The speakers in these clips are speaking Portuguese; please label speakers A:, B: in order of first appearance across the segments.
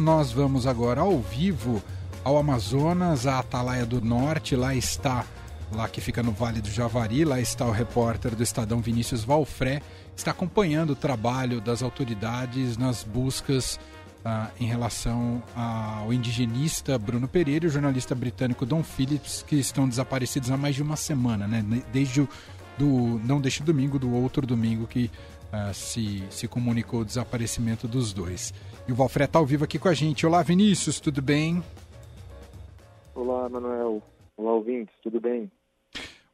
A: nós vamos agora ao vivo ao Amazonas, a Atalaia do Norte. Lá está, lá que fica no Vale do Javari, lá está o repórter do Estadão Vinícius Valfré, está acompanhando o trabalho das autoridades nas buscas ah, em relação ao indigenista Bruno Pereira e o jornalista britânico Don Phillips, que estão desaparecidos há mais de uma semana, né? Desde o do, não deste domingo, do outro domingo que uh, se, se comunicou o desaparecimento dos dois. E o Valfré está ao vivo aqui com a gente. Olá, Vinícius, tudo bem?
B: Olá, Manuel. Olá, ouvintes, tudo bem?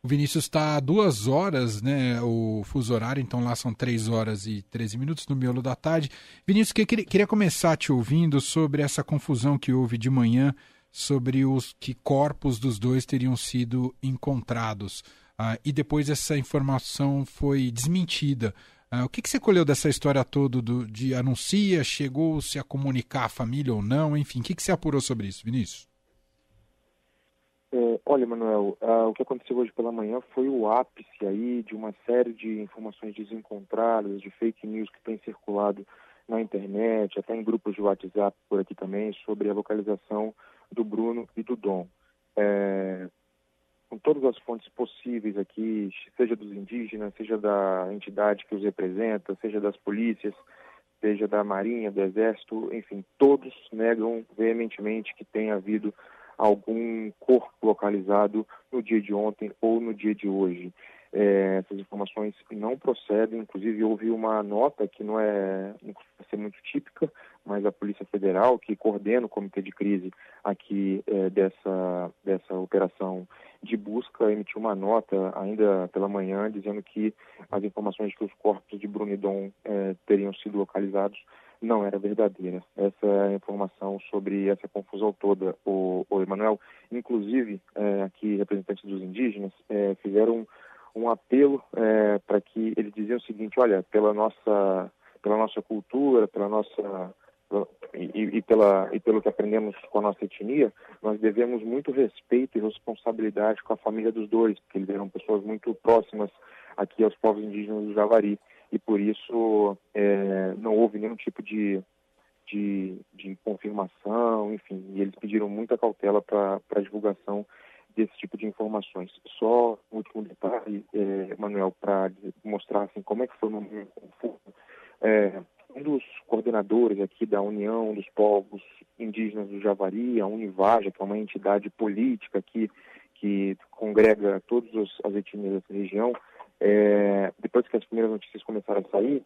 A: O Vinícius está duas horas, né? O fuso horário, então lá são três horas e 13 minutos no miolo da tarde. Vinícius, que, queria começar te ouvindo sobre essa confusão que houve de manhã sobre os que corpos dos dois teriam sido encontrados. Ah, e depois essa informação foi desmentida. Ah, o que, que, você colheu dessa história toda do, de anuncia, chegou-se a comunicar a família ou não? Enfim, o que, que você apurou sobre isso, Vinícius?
B: É, olha, Manuel, uh, o que aconteceu hoje pela manhã foi o ápice aí de uma série de informações desencontradas, de fake news que tem circulado na internet, até em grupos de WhatsApp por aqui também, sobre a localização do Bruno e do Dom. É, com todas as fontes possíveis aqui, seja dos indígenas, seja da entidade que os representa, seja das polícias, seja da Marinha, do Exército, enfim, todos negam veementemente que tenha havido algum corpo localizado no dia de ontem ou no dia de hoje. É, essas informações não procedem, inclusive houve uma nota que não é não ser muito típica, mas a Polícia Federal, que coordena o comitê de crise aqui é, dessa, dessa operação de busca, emitiu uma nota ainda pela manhã dizendo que as informações de que os corpos de Bruno e Dom é, teriam sido localizados não era verdadeira. Essa é a informação sobre essa confusão toda, o, o Emanuel. Inclusive, é, aqui representantes dos indígenas é, fizeram um, um apelo é, para que eles diziam o seguinte: olha, pela nossa, pela nossa cultura, pela nossa e, e, pela, e pelo que aprendemos com a nossa etnia, nós devemos muito respeito e responsabilidade com a família dos dois, porque eles eram pessoas muito próximas aqui aos povos indígenas do Javari e por isso é, não houve nenhum tipo de, de, de, confirmação, enfim, e eles pediram muita cautela para a divulgação desse tipo de informações. Só um último detalhe, é, Manuel, para mostrar assim, como é que foi o. É, um dos coordenadores aqui da União dos Povos Indígenas do Javari, a Univaja, que é uma entidade política aqui que congrega todas as etnias dessa região, é, depois que as primeiras notícias começaram a sair,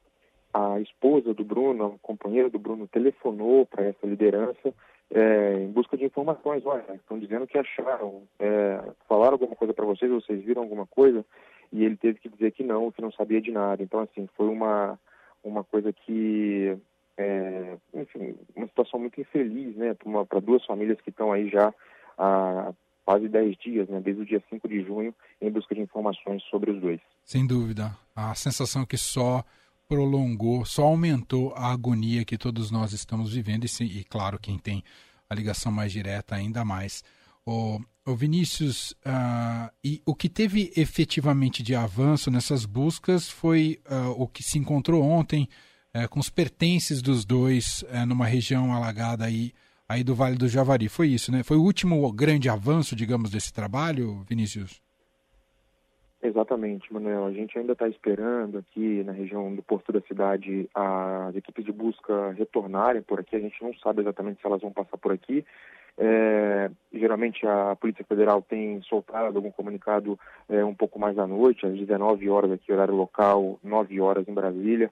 B: a esposa do Bruno, a companheira do Bruno, telefonou para essa liderança é, em busca de informações. Olha, estão dizendo que acharam, é, falaram alguma coisa para vocês, vocês viram alguma coisa? E ele teve que dizer que não, que não sabia de nada. Então, assim, foi uma, uma coisa que, é, enfim, uma situação muito infeliz, né, para duas famílias que estão aí já há quase 10 dias, né, desde o dia 5 de junho, em busca de informações sobre os dois.
A: Sem dúvida. A sensação que só prolongou, só aumentou a agonia que todos nós estamos vivendo, e, e claro, quem tem a ligação mais direta ainda mais. O, o Vinícius, uh, e o que teve efetivamente de avanço nessas buscas foi uh, o que se encontrou ontem uh, com os pertences dos dois eh, numa região alagada aí aí do Vale do Javari. Foi isso, né? Foi o último grande avanço, digamos, desse trabalho, Vinícius?
B: Exatamente, Manuel. A gente ainda está esperando aqui na região do porto da cidade as equipes de busca retornarem por aqui. A gente não sabe exatamente se elas vão passar por aqui. É, geralmente a Polícia Federal tem soltado algum comunicado é, um pouco mais à noite, às 19 horas aqui, horário local, 9 horas em Brasília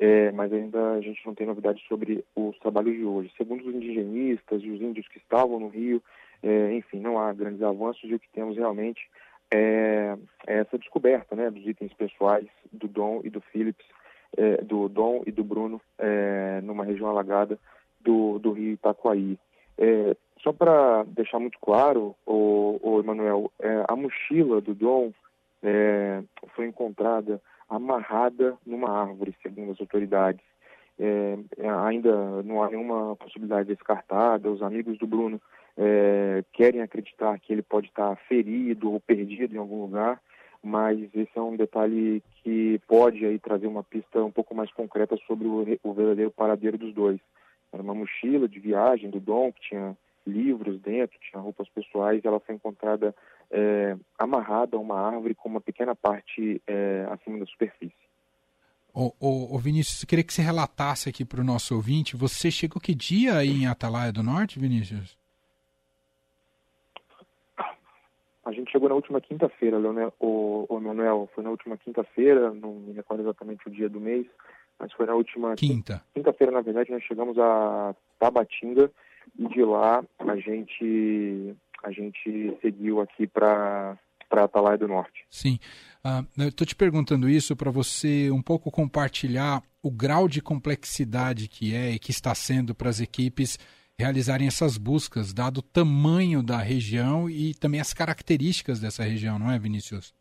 B: é, mas ainda a gente não tem novidades sobre os trabalhos de hoje. Segundo os indigenistas e os índios que estavam no Rio, é, enfim, não há grandes avanços e o que temos realmente é, é essa descoberta né, dos itens pessoais do Dom e do Philips, é, do Dom e do Bruno, numa região alagada do, do Rio Itacoaí. É, só para deixar muito claro, o, o Emanuel, a mochila do Dom foi encontrada amarrada numa árvore, segundo as autoridades. É, é, ainda não há nenhuma possibilidade descartada. Os amigos do Bruno é, querem acreditar que ele pode estar ferido ou perdido em algum lugar, mas esse é um detalhe que pode aí trazer uma pista um pouco mais concreta sobre o, o verdadeiro paradeiro dos dois. Era uma mochila de viagem do Dom, que tinha livros dentro, tinha roupas pessoais, ela foi encontrada é, amarrada a uma árvore com uma pequena parte é, acima da superfície.
A: Ô, ô, ô Vinícius, eu queria que você relatasse aqui para o nosso ouvinte, você chegou que dia aí em Atalaia do Norte, Vinícius?
B: A gente chegou na última quinta-feira, Leonel, o, o Manuel, foi na última quinta-feira, não me recordo exatamente o dia do mês, mas foi na última
A: quinta.
B: Quinta-feira, na verdade, nós chegamos a Tabatinga e de lá a gente a gente seguiu aqui para para Atalaia do Norte.
A: Sim. Uh, eu estou te perguntando isso para você um pouco compartilhar o grau de complexidade que é e que está sendo para as equipes realizarem essas buscas, dado o tamanho da região e também as características dessa região, não é, Vinícius?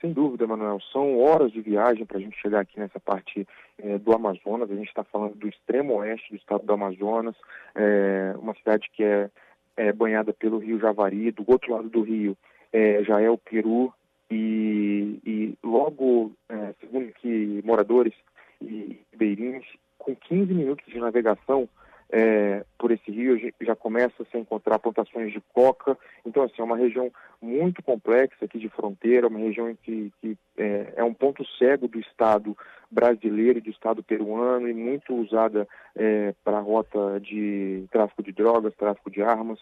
B: Sem dúvida, Manuel. São horas de viagem para a gente chegar aqui nessa parte é, do Amazonas. A gente está falando do extremo oeste do estado do Amazonas, é, uma cidade que é, é, banhada pelo rio Javari. Do outro lado do rio é, já é o Peru. E, e logo, segundo que moradores e ribeirinhos, com 15 minutos de navegação, é, por esse rio já começa a se encontrar plantações de coca. Então, assim, é uma região muito complexa aqui de fronteira, uma região que, que é, é, um ponto cego do Estado brasileiro e do Estado peruano e muito usada é, para rota de tráfico de drogas, tráfico de armas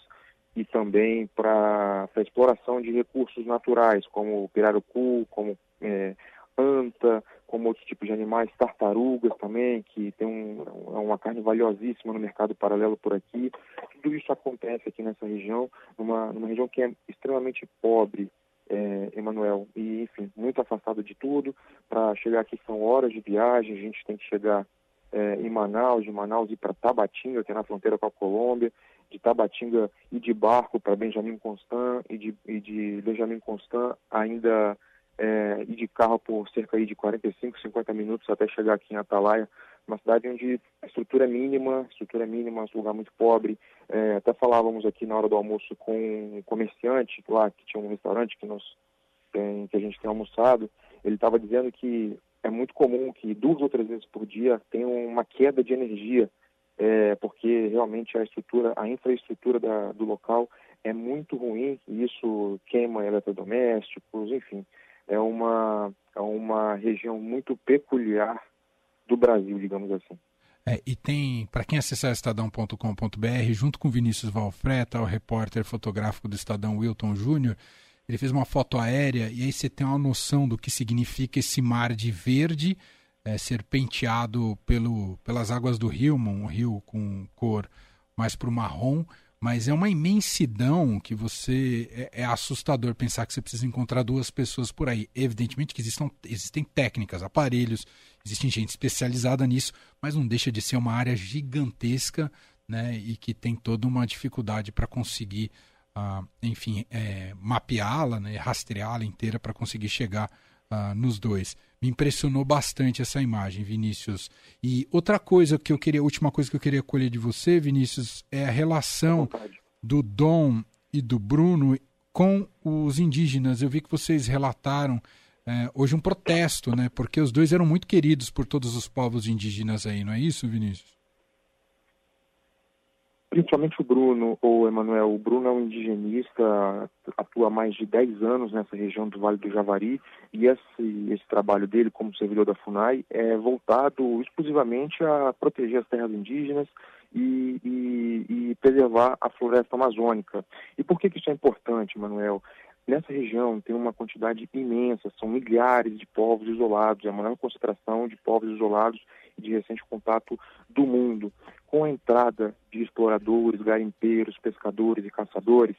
B: e também para a exploração de recursos naturais, como pirarucu, como é, anta, como outros tipos de animais, tartarugas também, que tem um, é uma carne valiosíssima no mercado paralelo por aqui. Tudo isso acontece aqui nessa região, numa, numa região que é extremamente pobre, é, Emanuel, e enfim, muito afastado de tudo. Para chegar aqui são horas de viagem, a gente tem que chegar é, em Manaus, de Manaus ir para Tabatinga, que é na fronteira com a Colômbia, de Tabatinga ir de barco para Benjamin Constant e de, e de Benjamin Constant ainda é, ir de carro por cerca de 45, 50 minutos até chegar aqui em Atalaia, uma cidade onde a estrutura é mínima, estrutura é mínima, um lugar muito pobre. É, até falávamos aqui na hora do almoço com um comerciante lá, que tinha um restaurante que, nós, tem, que a gente tem almoçado, ele estava dizendo que é muito comum que duas ou três vezes por dia tenha uma queda de energia, é, porque realmente a estrutura, a infraestrutura da, do local é muito ruim e isso queima eletrodomésticos, enfim é uma, é uma região muito peculiar do Brasil, digamos assim.
A: É, e tem, para quem acessar estadão.com.br, junto com Vinícius Valfreta, o repórter fotográfico do Estadão Wilton Júnior, ele fez uma foto aérea e aí você tem uma noção do que significa esse mar de verde é, serpenteado pelo, pelas águas do rio, um rio com cor mais para o marrom, mas é uma imensidão que você. É, é, assustador pensar que você precisa encontrar duas pessoas por aí. Evidentemente que existam, existem técnicas, aparelhos, existe gente especializada nisso, mas não deixa de ser uma área gigantesca né, e que tem toda uma dificuldade para conseguir, uh, enfim, é, mapeá-la, né, rastreá-la inteira para conseguir chegar uh, nos dois. Me impressionou bastante essa imagem, Vinícius. E outra coisa que eu queria, última coisa que eu queria colher de você, Vinícius, é a relação do Dom e do Bruno com os indígenas. Eu vi que vocês relataram é, hoje um protesto, né? Porque os dois eram muito queridos por todos os povos indígenas aí, não é isso, Vinícius?
B: Principalmente o Bruno, ou Emanuel, o Bruno é um indigenista, atua há mais de 10 anos nessa região do Vale do Javari, e esse, esse trabalho dele como servidor da FUNAI é voltado exclusivamente a proteger as terras indígenas e, e, e preservar a floresta amazônica. E por que, que isso é importante, Emanuel? Nessa região tem uma quantidade imensa, são milhares de povos isolados, é a maior concentração de povos isolados de recente contato do mundo. Com a entrada de exploradores, garimpeiros, pescadores e caçadores,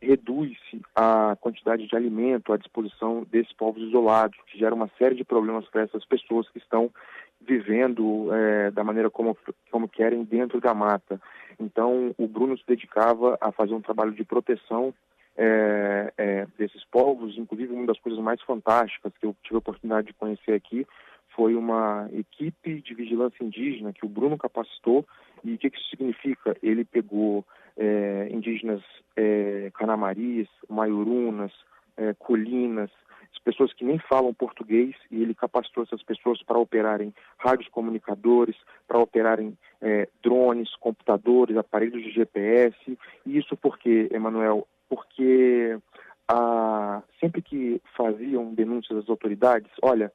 B: reduz-se a quantidade de alimento à disposição desses povos isolados, que gera uma série de problemas para essas pessoas que estão vivendo é, da maneira como, como querem dentro da mata. Então, o Bruno se dedicava a fazer um trabalho de proteção é, é, desses povos. Inclusive, uma das coisas mais fantásticas que eu tive a oportunidade de conhecer aqui foi uma equipe de vigilância indígena que o Bruno capacitou. E o que, que isso significa? Ele pegou é, indígenas é, canamaris, maiurunas, é, colinas, pessoas que nem falam português e ele capacitou essas pessoas para operarem rádios comunicadores, para operarem é, drones, computadores, aparelhos de GPS. E isso porque, Emanuel, porque ah, sempre que faziam denúncias às autoridades, olha,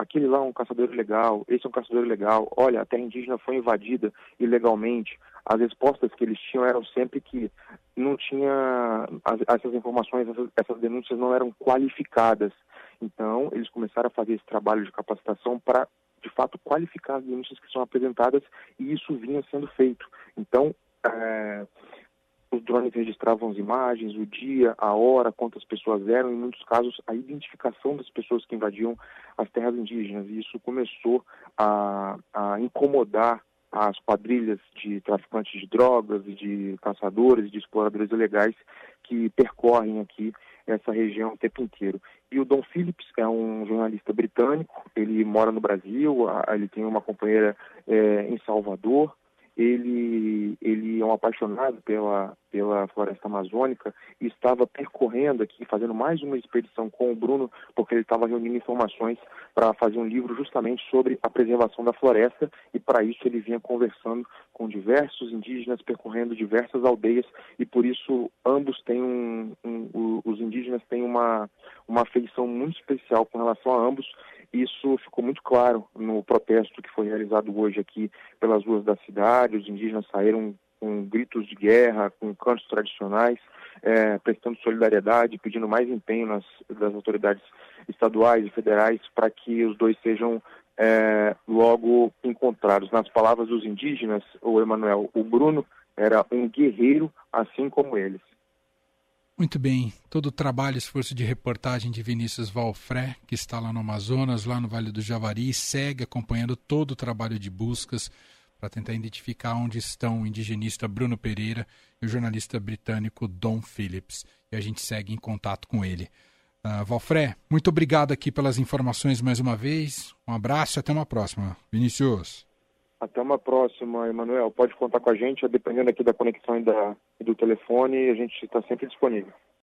B: aquele lá é um caçador ilegal, esse é um caçador ilegal, olha, a terra indígena foi invadida ilegalmente. As respostas que eles tinham eram sempre que não tinha as, essas informações, essas, essas denúncias não eram qualificadas. Então, eles começaram a fazer esse trabalho de capacitação para, de fato, qualificar as denúncias que são apresentadas e isso vinha sendo feito. Então, é, os drones registravam as imagens, o dia, a hora, quantas pessoas eram, em muitos casos a identificação das pessoas que invadiam as terras indígenas. E isso começou a, a incomodar as quadrilhas de traficantes de drogas, de caçadores, de exploradores ilegais que percorrem aqui essa região o tempo inteiro. E o Don Phillips é um jornalista britânico, ele mora no Brasil, ele tem uma companheira é, em Salvador, ele, ele é um apaixonado pela, pela floresta amazônica e estava percorrendo aqui, fazendo mais uma expedição com o Bruno, porque ele estava reunindo informações para fazer um livro justamente sobre a preservação da floresta e para isso ele vinha conversando com diversos indígenas, percorrendo diversas aldeias e por isso ambos têm um, um os indígenas têm uma, uma afeição muito especial com relação a ambos isso ficou muito claro no protesto que foi realizado hoje aqui pelas ruas da cidade. Os indígenas saíram com gritos de guerra, com cantos tradicionais, é, prestando solidariedade, pedindo mais empenho nas, das autoridades estaduais e federais para que os dois sejam é, logo encontrados. Nas palavras dos indígenas, o Emanuel, o Bruno era um guerreiro assim como eles.
A: Muito bem, todo o trabalho, esforço de reportagem de Vinícius Valfré, que está lá no Amazonas, lá no Vale do Javari, segue acompanhando todo o trabalho de buscas para tentar identificar onde estão o indigenista Bruno Pereira e o jornalista britânico Don Phillips. E a gente segue em contato com ele. Uh, Valfré, muito obrigado aqui pelas informações mais uma vez. Um abraço e até uma próxima. Vinícius.
B: Até uma próxima, Emanuel. Pode contar com a gente, dependendo aqui da conexão e, da, e do telefone, a gente está sempre disponível.